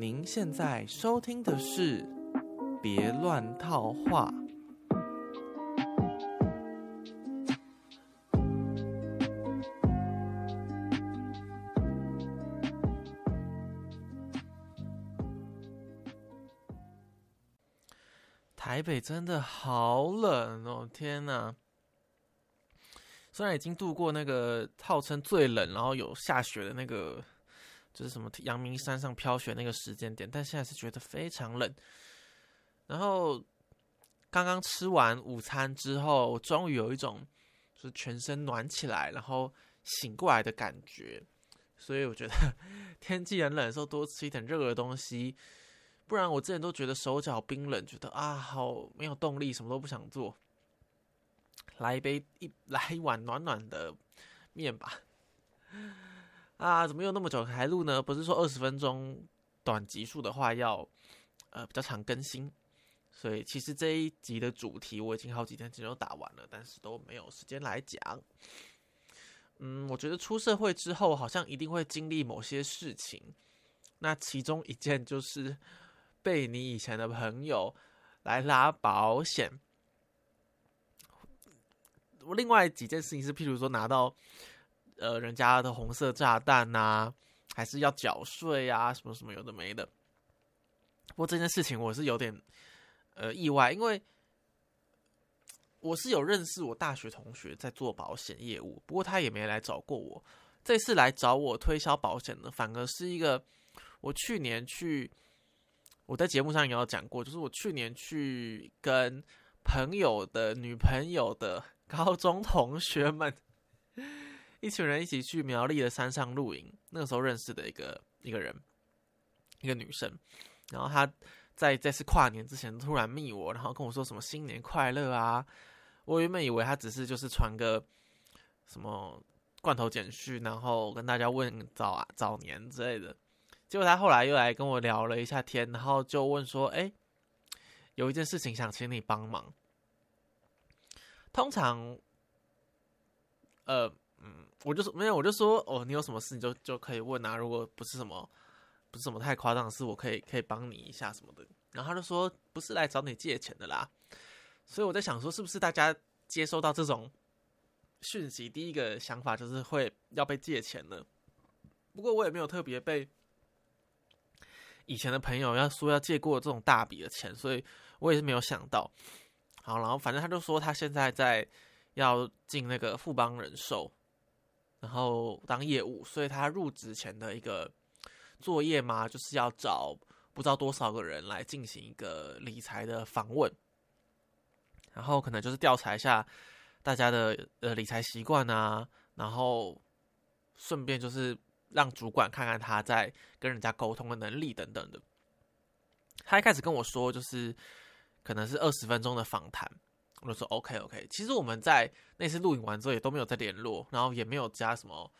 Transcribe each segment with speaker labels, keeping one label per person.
Speaker 1: 您现在收听的是《别乱套话》。台北真的好冷哦！天哪！虽然已经度过那个号称最冷，然后有下雪的那个，就是什么阳明山上飘雪那个时间点，但现在是觉得非常冷。然后刚刚吃完午餐之后，我终于有一种就是全身暖起来，然后醒过来的感觉。所以我觉得 天气很冷的时候，多吃一点热的东西。不然我之前都觉得手脚冰冷，觉得啊好没有动力，什么都不想做。来一杯一来一碗暖暖的面吧。啊，怎么又那么久才录呢？不是说二十分钟短集数的话要呃比较长更新，所以其实这一集的主题我已经好几天前都打完了，但是都没有时间来讲。嗯，我觉得出社会之后好像一定会经历某些事情，那其中一件就是。被你以前的朋友来拉保险，我另外几件事情是，譬如说拿到呃人家的红色炸弹呐，还是要缴税啊，什么什么有的没的。不过这件事情我是有点呃意外，因为我是有认识我大学同学在做保险业务，不过他也没来找过我。这次来找我推销保险的，反而是一个我去年去。我在节目上也有讲过，就是我去年去跟朋友的女朋友的高中同学们，一群人一起去苗栗的山上露营。那个时候认识的一个一个人，一个女生。然后她在这次跨年之前突然密我，然后跟我说什么新年快乐啊。我原本以为她只是就是传个什么罐头简讯，然后跟大家问早啊早年之类的。结果她后来又来跟我聊了一下天，然后就问说：“哎，有一件事情想请你帮忙。通常，呃，我就说没有，我就说哦，你有什么事你就就可以问啊。如果不是什么不是什么太夸张的事，我可以可以帮你一下什么的。然后他就说不是来找你借钱的啦。所以我在想说，是不是大家接收到这种讯息，第一个想法就是会要被借钱呢？不过我也没有特别被。以前的朋友要说要借过这种大笔的钱，所以我也是没有想到。好，然后反正他就说他现在在要进那个富邦人寿，然后当业务，所以他入职前的一个作业嘛，就是要找不知道多少个人来进行一个理财的访问，然后可能就是调查一下大家的呃理财习惯啊，然后顺便就是。让主管看看他在跟人家沟通的能力等等的。他一开始跟我说，就是可能是二十分钟的访谈，我就说 OK OK。其实我们在那次录影完之后也都没有再联络，然后也没有加什么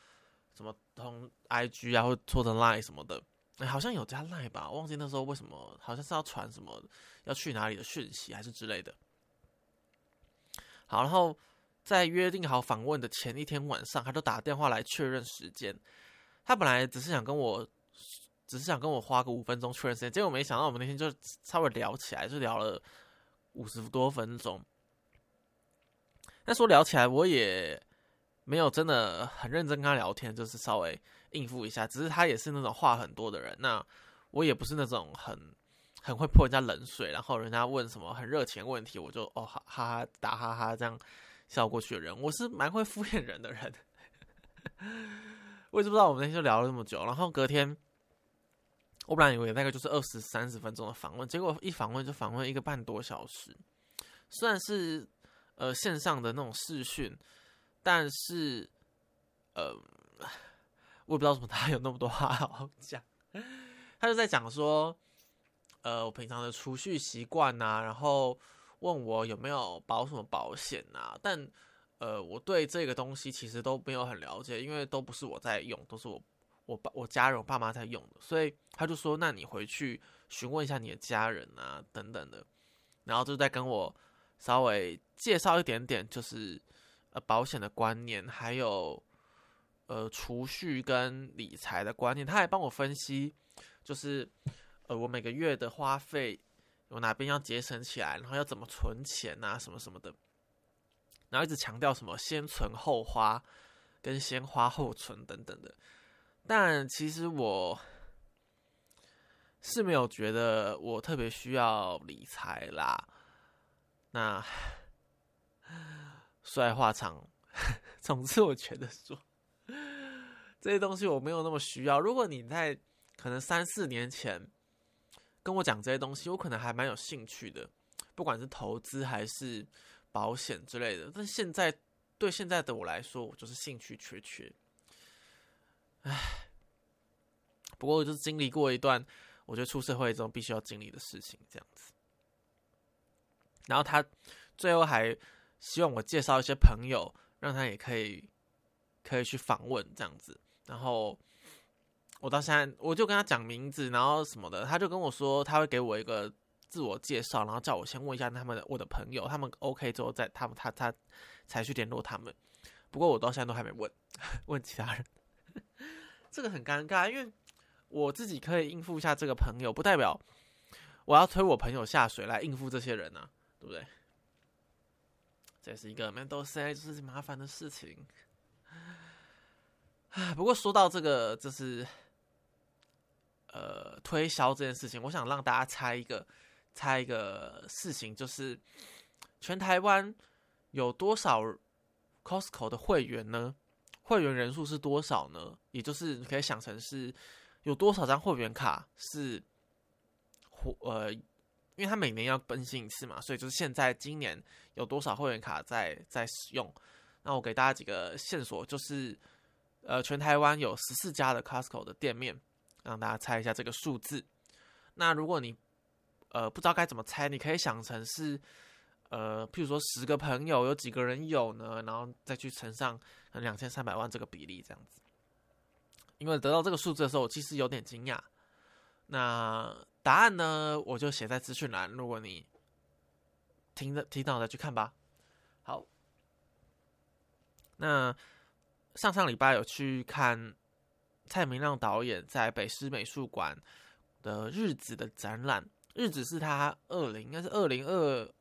Speaker 1: 什么通 IG 啊，或或者 Line 什么的。哎，好像有加 Line 吧，忘记那时候为什么，好像是要传什么要去哪里的讯息还是之类的。好，然后在约定好访问的前一天晚上，他就打电话来确认时间。他本来只是想跟我，只是想跟我花个五分钟确认时间，结果没想到我们那天就稍微聊起来，就聊了五十多分钟。那说聊起来，我也没有真的很认真跟他聊天，就是稍微应付一下。只是他也是那种话很多的人，那我也不是那种很很会泼人家冷水，然后人家问什么很热情问题，我就哦哈哈打哈哈这样笑过去的人。我是蛮会敷衍人的人。我也不知道我们那天就聊了那么久，然后隔天，我本来以为那个就是二十三十分钟的访问，结果一访问就访问一个半多小时。虽然是呃线上的那种视讯，但是呃，我也不知道什么他有那么多话好讲。他就在讲说，呃，我平常的储蓄习惯呐，然后问我有没有保什么保险呐，但。呃，我对这个东西其实都没有很了解，因为都不是我在用，都是我我爸我家人我爸妈在用的，所以他就说，那你回去询问一下你的家人啊，等等的，然后就在跟我稍微介绍一点点，就是呃保险的观念，还有呃储蓄跟理财的观念，他还帮我分析，就是呃，我每个月的花费有哪边要节省起来，然后要怎么存钱啊，什么什么的，然后一直强调什么先存后花，跟先花后存等等的。但其实我是没有觉得我特别需要理财啦。那说来话长，总之我觉得说这些东西我没有那么需要。如果你在可能三四年前跟我讲这些东西，我可能还蛮有兴趣的，不管是投资还是保险之类的。但现在对现在的我来说，我就是兴趣缺缺。唉，不过就是经历过一段我觉得出社会中必须要经历的事情，这样子。然后他最后还希望我介绍一些朋友，让他也可以可以去访问这样子。然后我到现在我就跟他讲名字，然后什么的，他就跟我说他会给我一个自我介绍，然后叫我先问一下他们的我的朋友，他们 OK 之后再他们他他才去联络他们。不过我到现在都还没问 问其他人，这个很尴尬，因为我自己可以应付一下这个朋友，不代表我要推我朋友下水来应付这些人啊。对不对？这是一个 mental say 就是麻烦的事情。唉，不过说到这个，就是呃推销这件事情，我想让大家猜一个猜一个事情，就是全台湾有多少 Costco 的会员呢？会员人数是多少呢？也就是你可以想成是有多少张会员卡是或呃。因为他每年要更新一次嘛，所以就是现在今年有多少会员卡在在使用？那我给大家几个线索，就是呃，全台湾有十四家的 Costco 的店面，让大家猜一下这个数字。那如果你呃不知道该怎么猜，你可以想成是呃，譬如说十个朋友有几个人有呢？然后再去乘上两千三百万这个比例这样子。因为得到这个数字的时候，我其实有点惊讶。那。答案呢，我就写在资讯栏。如果你听的听到再去看吧。好，那上上礼拜有去看蔡明亮导演在北师美术馆的日子的展览。日子是他二零应该是二零二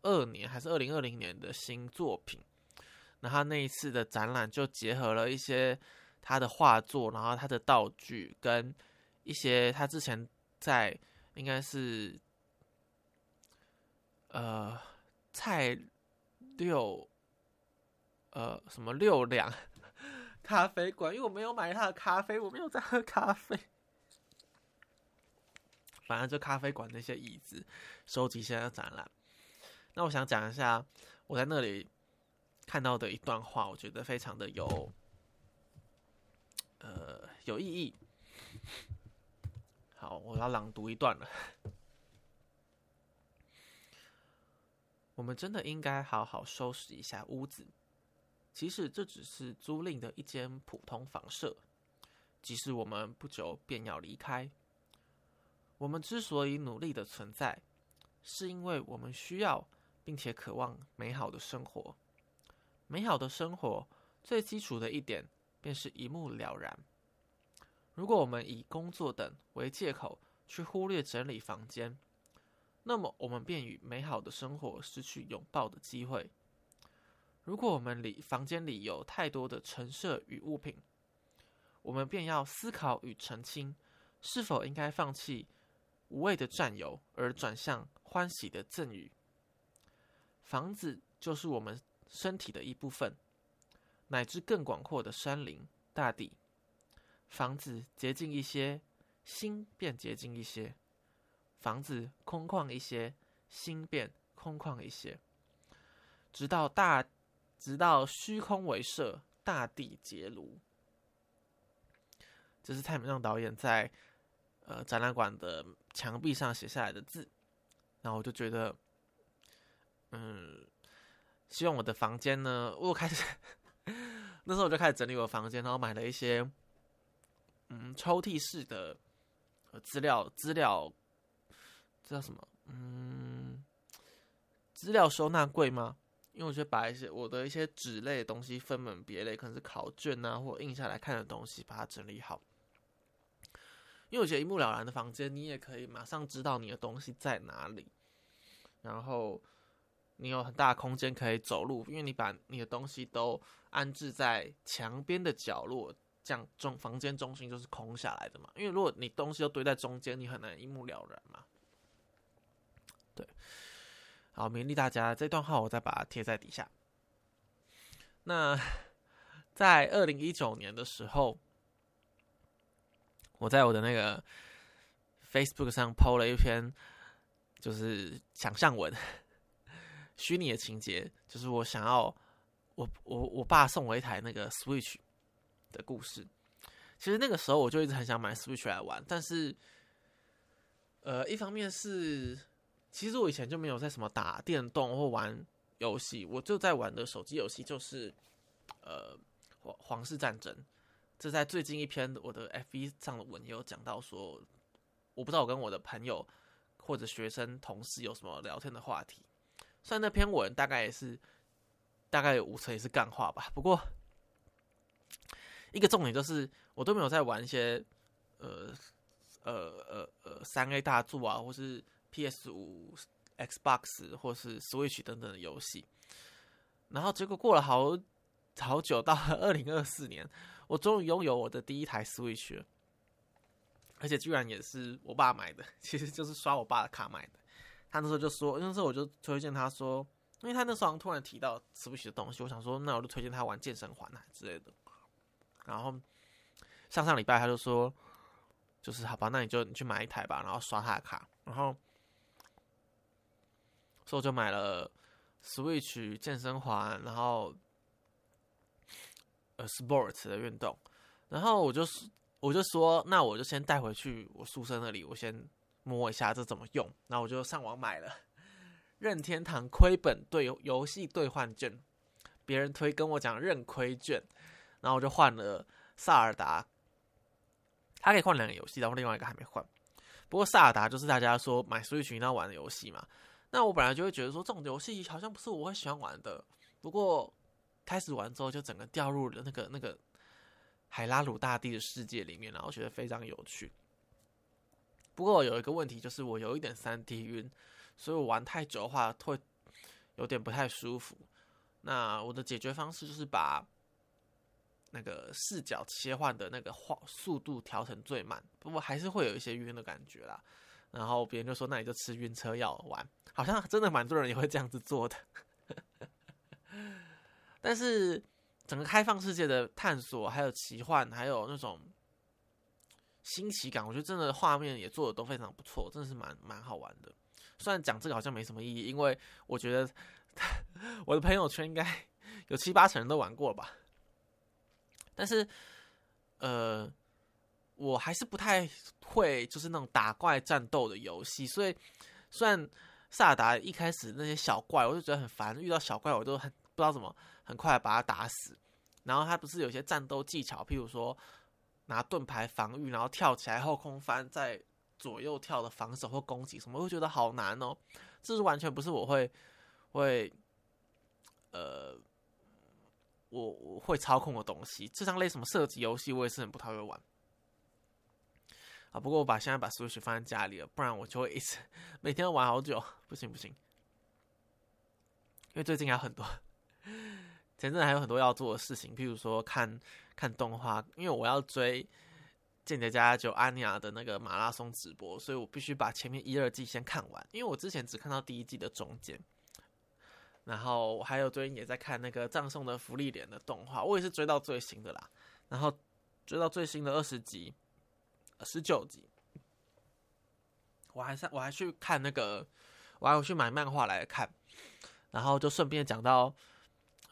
Speaker 1: 二年还是二零二零年的新作品。那他那一次的展览就结合了一些他的画作，然后他的道具跟一些他之前。在应该是呃菜六呃什么六两 咖啡馆，因为我没有买他的咖啡，我没有在喝咖啡。反正就咖啡馆那些椅子收集现在展览。那我想讲一下我在那里看到的一段话，我觉得非常的有呃有意义。好，我要朗读一段了。我们真的应该好好收拾一下屋子。即使这只是租赁的一间普通房舍，即使我们不久便要离开，我们之所以努力的存在，是因为我们需要并且渴望美好的生活。美好的生活最基础的一点，便是一目了然。如果我们以工作等为借口去忽略整理房间，那么我们便与美好的生活失去拥抱的机会。如果我们里房间里有太多的陈设与物品，我们便要思考与澄清，是否应该放弃无谓的占有，而转向欢喜的赠予。房子就是我们身体的一部分，乃至更广阔的山林大地。房子洁净一些，心便洁净一些；房子空旷一些，心便空旷一些。直到大，直到虚空为设，大地结庐。这是蔡明亮导演在呃展览馆的墙壁上写下来的字。然后我就觉得，嗯，希望我的房间呢，我开始 那时候我就开始整理我的房间，然后买了一些。嗯，抽屉式的资料资料，这叫什么？嗯，资料收纳柜吗？因为我觉得把一些我的一些纸类的东西分门别类，可能是考卷啊或印下来看的东西，把它整理好。因为我觉得一目了然的房间，你也可以马上知道你的东西在哪里，然后你有很大的空间可以走路，因为你把你的东西都安置在墙边的角落，这样中房间中心就是空下来的嘛。因为如果你东西都堆在中间，你很难一目了然嘛。对，好，勉励大家，这段话我再把它贴在底下。那在二零一九年的时候。我在我的那个 Facebook 上 PO 了一篇，就是想象文，虚拟的情节，就是我想要我我我爸送我一台那个 Switch 的故事。其实那个时候我就一直很想买 Switch 来玩，但是，呃，一方面是其实我以前就没有在什么打电动或玩游戏，我就在玩的手机游戏就是呃皇皇室战争。这在最近一篇我的 F 一上的文也有讲到说，我不知道我跟我的朋友或者学生同事有什么聊天的话题。虽然那篇文大概也是大概有五成也是干话吧，不过一个重点就是我都没有在玩一些呃呃呃呃三 A 大作啊，或是 PS 五、Xbox 或是 Switch 等等的游戏。然后结果过了好好久，到了二零二四年。我终于拥有我的第一台 Switch，而且居然也是我爸买的，其实就是刷我爸的卡买的。他那时候就说，那时候我就推荐他说，因为他那时候突然提到 Switch 的东西，我想说，那我就推荐他玩健身环啊之类的。然后上上礼拜他就说，就是好吧，那你就你去买一台吧，然后刷他的卡。然后所以我就买了 Switch 健身环，然后。呃，sports 的运动，然后我就我就说，那我就先带回去我宿舍那里，我先摸一下这怎么用。然后我就上网买了 任天堂亏本兑游戏兑换券，别人推跟我讲任亏券，然后我就换了萨尔达，他可以换两个游戏，然后另外一个还没换。不过萨尔达就是大家说买 Switch 要玩的游戏嘛，那我本来就会觉得说这种游戏好像不是我会喜欢玩的，不过。开始玩之后，就整个掉入了那个那个海拉鲁大帝的世界里面，然后觉得非常有趣。不过有一个问题，就是我有一点三 D 晕，所以我玩太久的话会有点不太舒服。那我的解决方式就是把那个视角切换的那个画速度调成最慢，不过还是会有一些晕的感觉啦。然后别人就说：“那你就吃晕车药玩。”好像真的蛮多人也会这样子做的。但是整个开放世界的探索，还有奇幻，还有那种新奇感，我觉得真的画面也做的都非常不错，真的是蛮蛮好玩的。虽然讲这个好像没什么意义，因为我觉得 我的朋友圈应该有七八成人都玩过吧。但是，呃，我还是不太会，就是那种打怪战斗的游戏。所以，虽然萨达一开始那些小怪，我就觉得很烦，遇到小怪我都很不知道怎么。很快把它打死，然后他不是有些战斗技巧，譬如说拿盾牌防御，然后跳起来后空翻，在左右跳的防守或攻击什么，会觉得好难哦。这是完全不是我会会呃我我会操控的东西。这张类什么射击游戏，我也是很不太会玩。啊，不过我把现在把 Switch 放在家里了，不然我就会一直每天玩好久，不行不行，因为最近还有很多。前阵还有很多要做的事情，譬如说看看动画，因为我要追《间谍家就安妮亚的那个马拉松直播，所以我必须把前面一二季先看完。因为我之前只看到第一季的中间，然后还有最近也在看那个葬送的福利莲的动画，我也是追到最新的啦，然后追到最新的二十集、十九集，我还是我还去看那个，我还有去买漫画来看，然后就顺便讲到。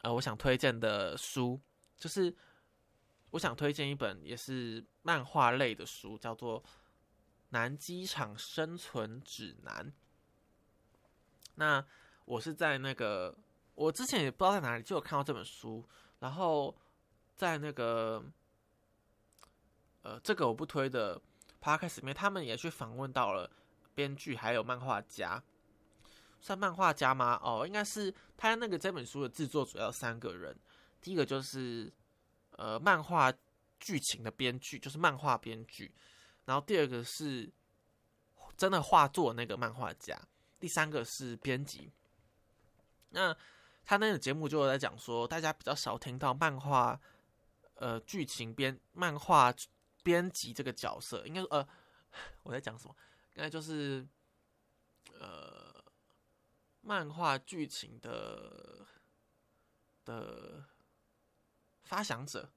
Speaker 1: 呃，我想推荐的书就是，我想推荐一本也是漫画类的书，叫做《南机场生存指南》。那我是在那个，我之前也不知道在哪里就有看到这本书，然后在那个，呃，这个我不推的 podcast 里面，他们也去访问到了编剧还有漫画家。算漫画家吗？哦，应该是他那个这本书的制作主要三个人。第一个就是呃漫画剧情的编剧，就是漫画编剧，然后第二个是真的画作那个漫画家，第三个是编辑。那他那个节目就有在讲说，大家比较少听到漫画呃剧情编漫画编辑这个角色，应该呃我在讲什么？应该就是呃漫画剧情的的发想者，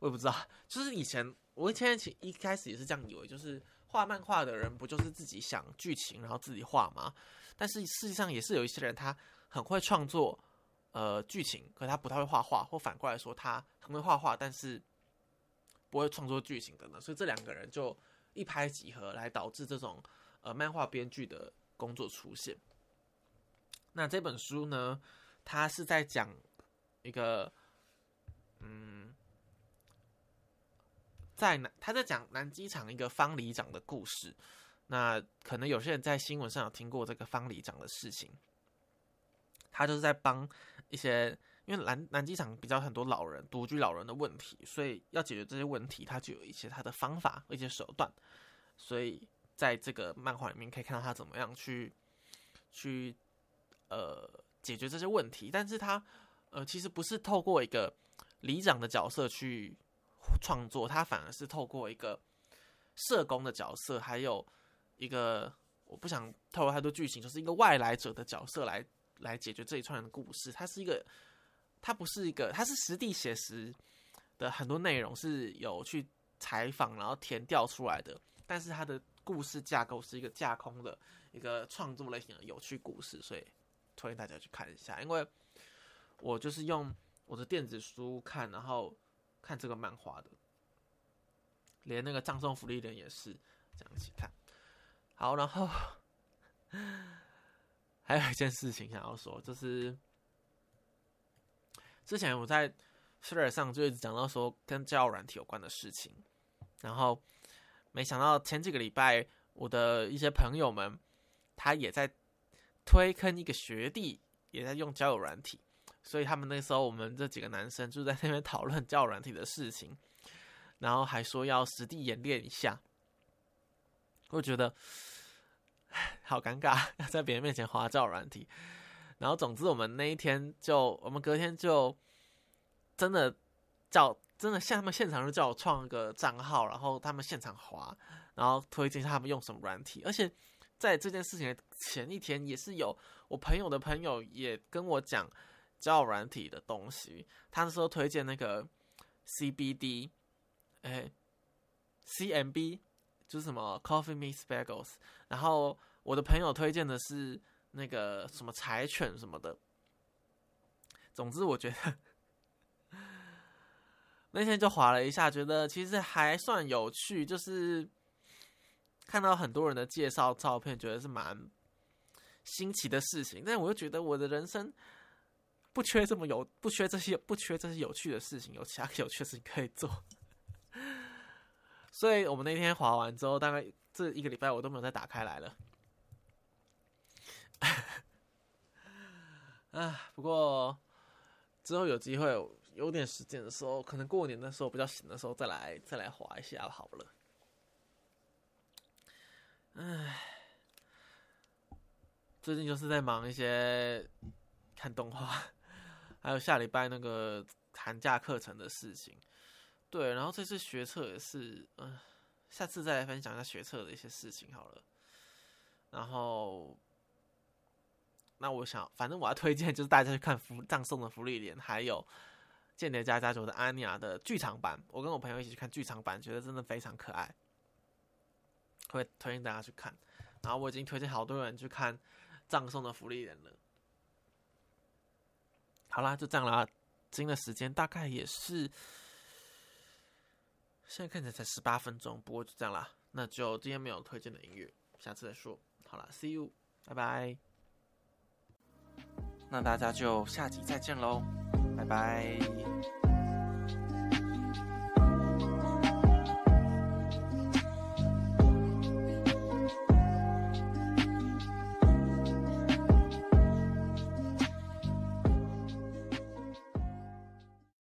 Speaker 1: 我也不知道，就是以前。我现在其一开始也是这样以为，就是画漫画的人不就是自己想剧情，然后自己画吗？但是事实上也是有一些人他很会创作呃剧情，可他不太会画画，或反过来说他很会画画，但是不会创作剧情的呢。所以这两个人就一拍即合，来导致这种呃漫画编剧的工作出现。那这本书呢，它是在讲一个嗯。在南，他在讲南机场一个方里长的故事。那可能有些人在新闻上有听过这个方里长的事情。他就是在帮一些，因为南南机场比较很多老人独居老人的问题，所以要解决这些问题，他就有一些他的方法、一些手段。所以在这个漫画里面可以看到他怎么样去去呃解决这些问题。但是他呃其实不是透过一个里长的角色去。创作他反而是透过一个社工的角色，还有一个我不想透露太多剧情，就是一个外来者的角色来来解决这一串的故事。它是一个，它不是一个，它是实地写实的很多内容是有去采访然后填调出来的，但是它的故事架构是一个架空的一个创作类型的有趣故事，所以推荐大家去看一下。因为我就是用我的电子书看，然后。看这个漫画的，连那个葬送福利人也是这样一起看。好，然后还有一件事情想要说，就是之前我在 Twitter 上就一直讲到说跟交友软体有关的事情，然后没想到前几个礼拜，我的一些朋友们他也在推坑一个学弟，也在用交友软体。所以他们那时候，我们这几个男生就在那边讨论教软体的事情，然后还说要实地演练一下。我觉得 好尴尬，要在别人面前花教软体。然后总之，我们那一天就，我们隔天就真的叫，真的像他们现场就叫我创个账号，然后他们现场滑，然后推荐他们用什么软体。而且在这件事情的前一天，也是有我朋友的朋友也跟我讲。交友软体的东西，他那时候推荐那个 CBD，哎，CMB 就是什么 Coffee Meets Bagels，然后我的朋友推荐的是那个什么柴犬什么的。总之，我觉得那天就划了一下，觉得其实还算有趣，就是看到很多人的介绍照片，觉得是蛮新奇的事情。但我又觉得我的人生。不缺这么有，不缺这些，不缺这些有趣的事情，有其他有趣的事情可以做。所以我们那天滑完之后，大概这一个礼拜我都没有再打开来了。啊，不过之后有机会有点时间的时候，可能过年的时候比较闲的时候再来再来滑一下好了。唉，最近就是在忙一些看动画。还有下礼拜那个寒假课程的事情，对，然后这次学测也是，嗯，下次再来分享一下学测的一些事情好了。然后，那我想，反正我要推荐就是大家去看《福葬送的福利莲》，还有《间谍家家族》的安妮亚的剧场版。我跟我朋友一起去看剧场版，觉得真的非常可爱，会推荐大家去看。然后我已经推荐好多人去看《葬送的福利莲》了。好啦，就这样啦。今天的时间大概也是，现在看起来才十八分钟，不过就这样啦。那就今天没有推荐的音乐，下次再说。好了，See you，拜拜。那大家就下集再见喽，拜拜。